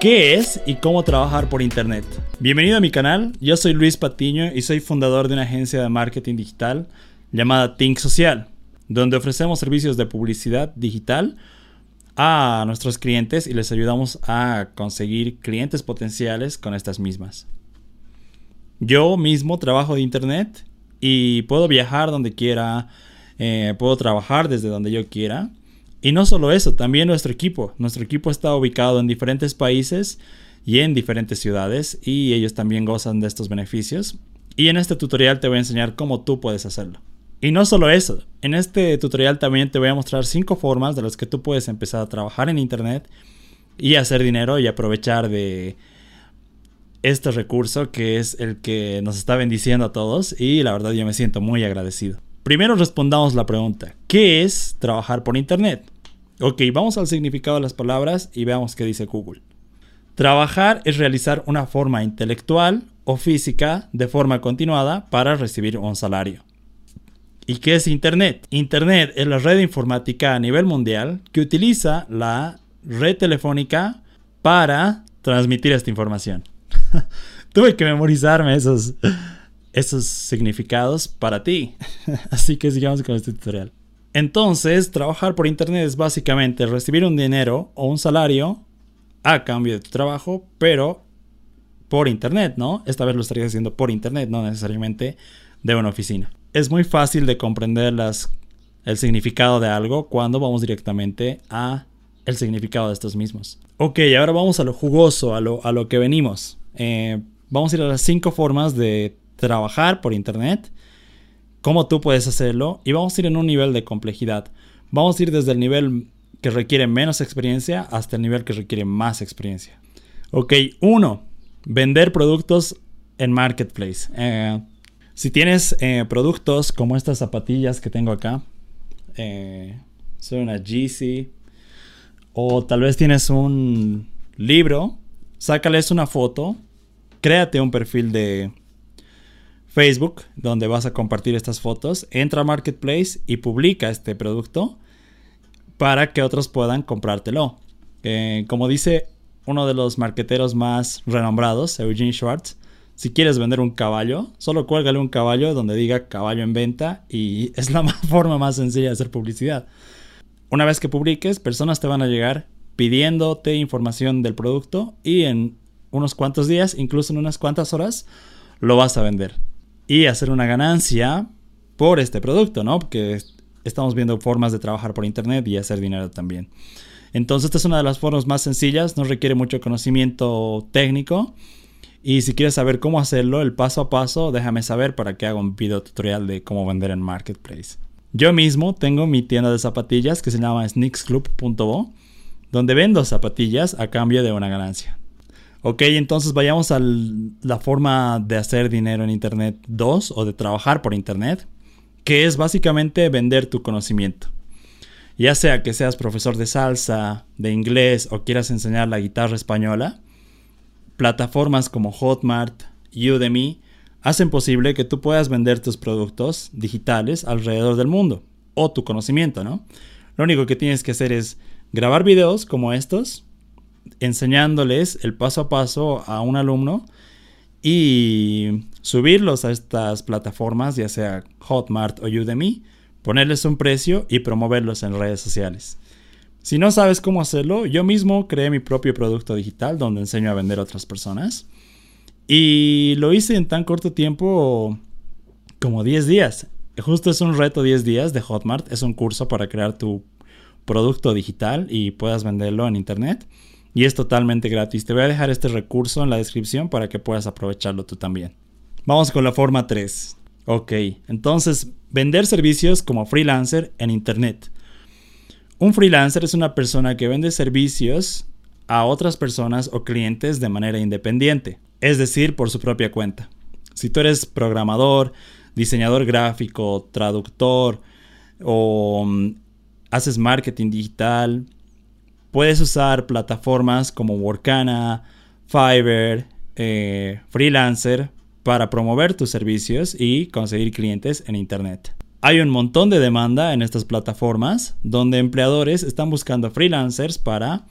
¿Qué es y cómo trabajar por Internet? Bienvenido a mi canal, yo soy Luis Patiño y soy fundador de una agencia de marketing digital llamada Think Social, donde ofrecemos servicios de publicidad digital a nuestros clientes y les ayudamos a conseguir clientes potenciales con estas mismas. Yo mismo trabajo de Internet y puedo viajar donde quiera, eh, puedo trabajar desde donde yo quiera y no solo eso, también nuestro equipo. Nuestro equipo está ubicado en diferentes países y en diferentes ciudades y ellos también gozan de estos beneficios. Y en este tutorial te voy a enseñar cómo tú puedes hacerlo. Y no solo eso, en este tutorial también te voy a mostrar 5 formas de las que tú puedes empezar a trabajar en Internet y hacer dinero y aprovechar de este recurso que es el que nos está bendiciendo a todos y la verdad yo me siento muy agradecido. Primero respondamos la pregunta, ¿qué es trabajar por Internet? Ok, vamos al significado de las palabras y veamos qué dice Google. Trabajar es realizar una forma intelectual o física de forma continuada para recibir un salario. ¿Y qué es Internet? Internet es la red informática a nivel mundial que utiliza la red telefónica para transmitir esta información. Tuve que memorizarme esos, esos significados para ti. Así que sigamos con este tutorial. Entonces, trabajar por Internet es básicamente recibir un dinero o un salario a cambio de tu trabajo, pero por Internet, ¿no? Esta vez lo estarías haciendo por Internet, no necesariamente de una oficina. Es muy fácil de comprender las, el significado de algo cuando vamos directamente a el significado de estos mismos. Ok, ahora vamos a lo jugoso, a lo, a lo que venimos. Eh, vamos a ir a las cinco formas de trabajar por Internet, cómo tú puedes hacerlo y vamos a ir en un nivel de complejidad. Vamos a ir desde el nivel que requiere menos experiencia hasta el nivel que requiere más experiencia. Ok, uno, vender productos en Marketplace. Eh, si tienes eh, productos como estas zapatillas que tengo acá, eh, son una GC, o tal vez tienes un libro, sácales una foto, créate un perfil de, Facebook, donde vas a compartir estas fotos, entra a Marketplace y publica este producto para que otros puedan comprártelo. Eh, como dice uno de los marqueteros más renombrados, Eugene Schwartz, si quieres vender un caballo, solo cuélgale un caballo donde diga caballo en venta y es la forma más sencilla de hacer publicidad. Una vez que publiques, personas te van a llegar pidiéndote información del producto y en unos cuantos días, incluso en unas cuantas horas, lo vas a vender y hacer una ganancia por este producto, ¿no? Porque estamos viendo formas de trabajar por internet y hacer dinero también. Entonces, esta es una de las formas más sencillas, no requiere mucho conocimiento técnico. Y si quieres saber cómo hacerlo, el paso a paso, déjame saber para que haga un video tutorial de cómo vender en Marketplace. Yo mismo tengo mi tienda de zapatillas que se llama sneaksclub.bo, donde vendo zapatillas a cambio de una ganancia. Ok, entonces vayamos a la forma de hacer dinero en Internet 2 o de trabajar por Internet, que es básicamente vender tu conocimiento. Ya sea que seas profesor de salsa, de inglés o quieras enseñar la guitarra española, plataformas como Hotmart, Udemy, hacen posible que tú puedas vender tus productos digitales alrededor del mundo o tu conocimiento, ¿no? Lo único que tienes que hacer es grabar videos como estos enseñándoles el paso a paso a un alumno y subirlos a estas plataformas, ya sea Hotmart o Udemy, ponerles un precio y promoverlos en redes sociales. Si no sabes cómo hacerlo, yo mismo creé mi propio producto digital donde enseño a vender a otras personas. Y lo hice en tan corto tiempo como 10 días. Justo es un reto 10 días de Hotmart. Es un curso para crear tu producto digital y puedas venderlo en internet y es totalmente gratis. Te voy a dejar este recurso en la descripción para que puedas aprovecharlo tú también. Vamos con la forma 3. Ok, entonces vender servicios como freelancer en Internet. Un freelancer es una persona que vende servicios a otras personas o clientes de manera independiente, es decir, por su propia cuenta. Si tú eres programador, diseñador gráfico, traductor o mm, haces marketing digital, Puedes usar plataformas como Workana, Fiverr, eh, Freelancer para promover tus servicios y conseguir clientes en Internet. Hay un montón de demanda en estas plataformas donde empleadores están buscando freelancers para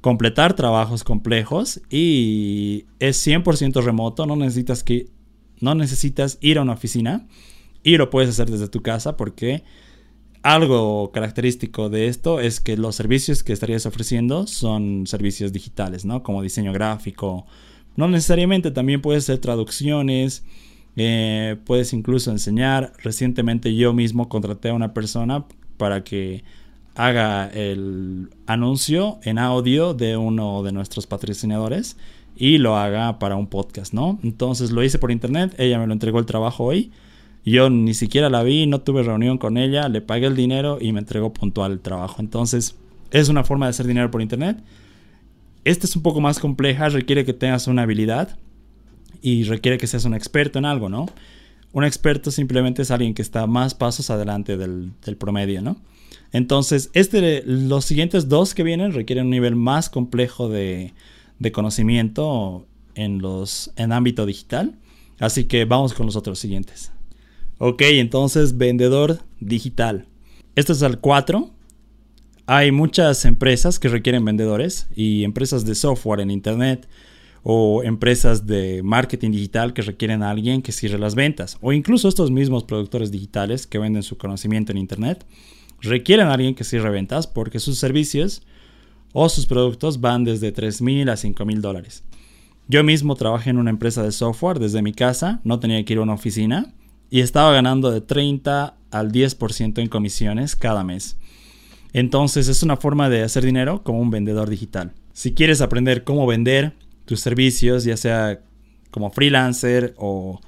completar trabajos complejos y es 100% remoto, no necesitas que no necesitas ir a una oficina y lo puedes hacer desde tu casa porque algo característico de esto es que los servicios que estarías ofreciendo son servicios digitales, ¿no? Como diseño gráfico. No necesariamente, también puedes hacer traducciones, eh, puedes incluso enseñar. Recientemente yo mismo contraté a una persona para que haga el anuncio en audio de uno de nuestros patrocinadores y lo haga para un podcast, ¿no? Entonces lo hice por internet, ella me lo entregó el trabajo hoy yo ni siquiera la vi, no tuve reunión con ella, le pagué el dinero y me entregó puntual el trabajo. Entonces, es una forma de hacer dinero por internet. Esta es un poco más compleja, requiere que tengas una habilidad y requiere que seas un experto en algo, ¿no? Un experto simplemente es alguien que está más pasos adelante del, promedio, ¿no? Entonces, este, los siguientes dos que vienen requieren un nivel más complejo de, de conocimiento en, los, en ámbito digital. Así que vamos con los otros siguientes. Ok, entonces vendedor digital. Esto es el 4. Hay muchas empresas que requieren vendedores y empresas de software en Internet o empresas de marketing digital que requieren a alguien que cierre las ventas o incluso estos mismos productores digitales que venden su conocimiento en Internet requieren a alguien que cierre ventas porque sus servicios o sus productos van desde 3 mil a 5 mil dólares. Yo mismo trabajé en una empresa de software desde mi casa, no tenía que ir a una oficina y estaba ganando de 30 al 10% en comisiones cada mes. Entonces es una forma de hacer dinero como un vendedor digital. Si quieres aprender cómo vender tus servicios, ya sea como freelancer o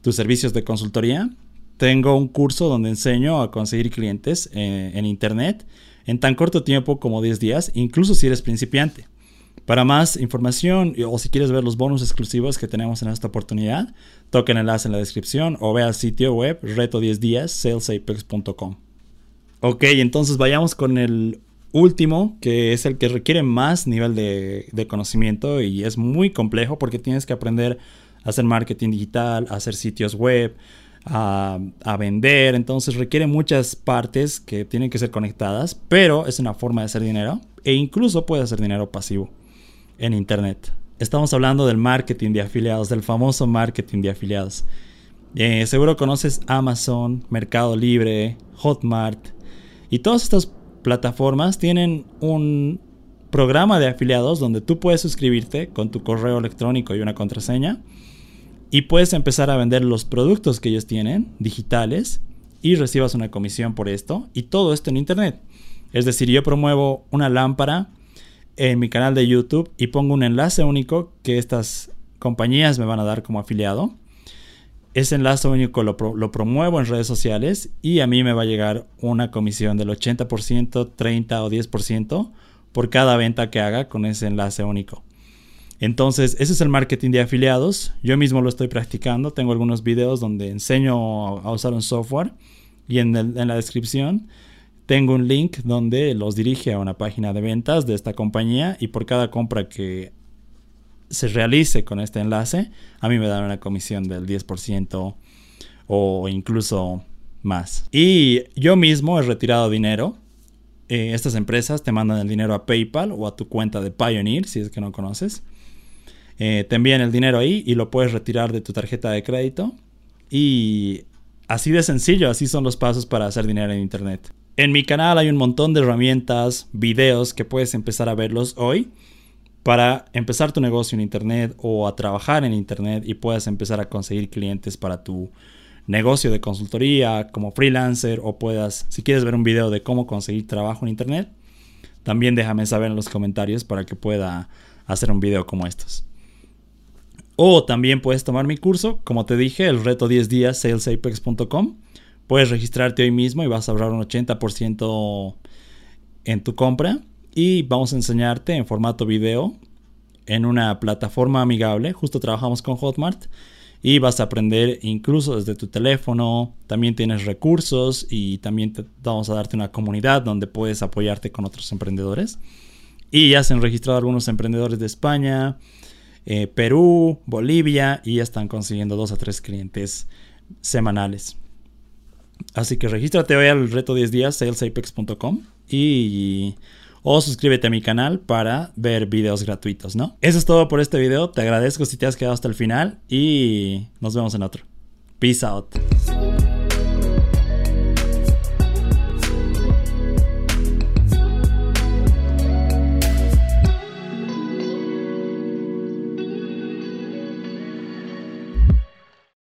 tus servicios de consultoría, tengo un curso donde enseño a conseguir clientes eh, en internet en tan corto tiempo como 10 días, incluso si eres principiante. Para más información o si quieres ver los bonos exclusivos que tenemos en esta oportunidad, toca el enlace en la descripción o ve al sitio web reto 10 días salesapex.com. Ok, entonces vayamos con el último, que es el que requiere más nivel de, conocimiento y es muy complejo porque tienes que aprender a hacer marketing digital, a hacer sitios web, a, a, vender. Entonces requiere muchas partes que tienen que ser conectadas, pero es una forma de hacer dinero e incluso puede hacer dinero pasivo en Internet. Estamos hablando del marketing de afiliados, del famoso marketing de afiliados. Eh, seguro conoces Amazon, Mercado Libre, Hotmart y todas estas plataformas tienen un programa de afiliados donde tú puedes suscribirte con tu correo electrónico y una contraseña y puedes empezar a vender los productos que ellos tienen digitales y recibas una comisión por esto y todo esto en internet. Es decir, yo promuevo una lámpara en mi canal de YouTube y pongo un enlace único que estas compañías me van a dar como afiliado. Ese enlace único lo, promuevo en redes sociales y a mí me va a llegar una comisión del 80%, 30 o 10% por cada venta que haga con ese enlace único. Entonces, ese es el marketing de afiliados. Yo mismo lo estoy practicando. Tengo algunos videos donde enseño a usar un software y en, la descripción tengo un link donde los dirige a una página de ventas de esta compañía y por cada compra que se realice con este enlace, a mí me dan una comisión del 10% o incluso más. Y yo mismo he retirado dinero. Eh, estas empresas te mandan el dinero a PayPal o a tu cuenta de Pioneer, si es que no conoces. Eh, te envían el dinero ahí y lo puedes retirar de tu tarjeta de crédito. Y así de sencillo, así son los pasos para hacer dinero en Internet. En mi canal hay un montón de herramientas, videos que puedes empezar a verlos hoy para empezar tu negocio en Internet o a trabajar en Internet y puedas empezar a conseguir clientes para tu negocio de consultoría como freelancer o puedas, si quieres ver un video de cómo conseguir trabajo en Internet, también déjame saber en los comentarios para que pueda hacer un video como estos. O también puedes tomar mi curso, como te dije, el reto 10 días salesapex.com Puedes registrarte hoy mismo y vas a ahorrar un 80% en tu compra. Y vamos a enseñarte en formato video en una plataforma amigable. Justo trabajamos con Hotmart. Y vas a aprender incluso desde tu teléfono. También tienes recursos y también vamos a darte una comunidad donde puedes apoyarte con otros emprendedores. Y ya se han registrado algunos emprendedores de España, eh, Perú, Bolivia y ya están consiguiendo dos a tres clientes semanales. Así que regístrate hoy al reto 10 días, salesapex.com. Y o suscríbete a mi canal para ver videos gratuitos, ¿no? Eso es todo por este video. Te agradezco si te has quedado hasta el final y nos vemos en otro. Peace out.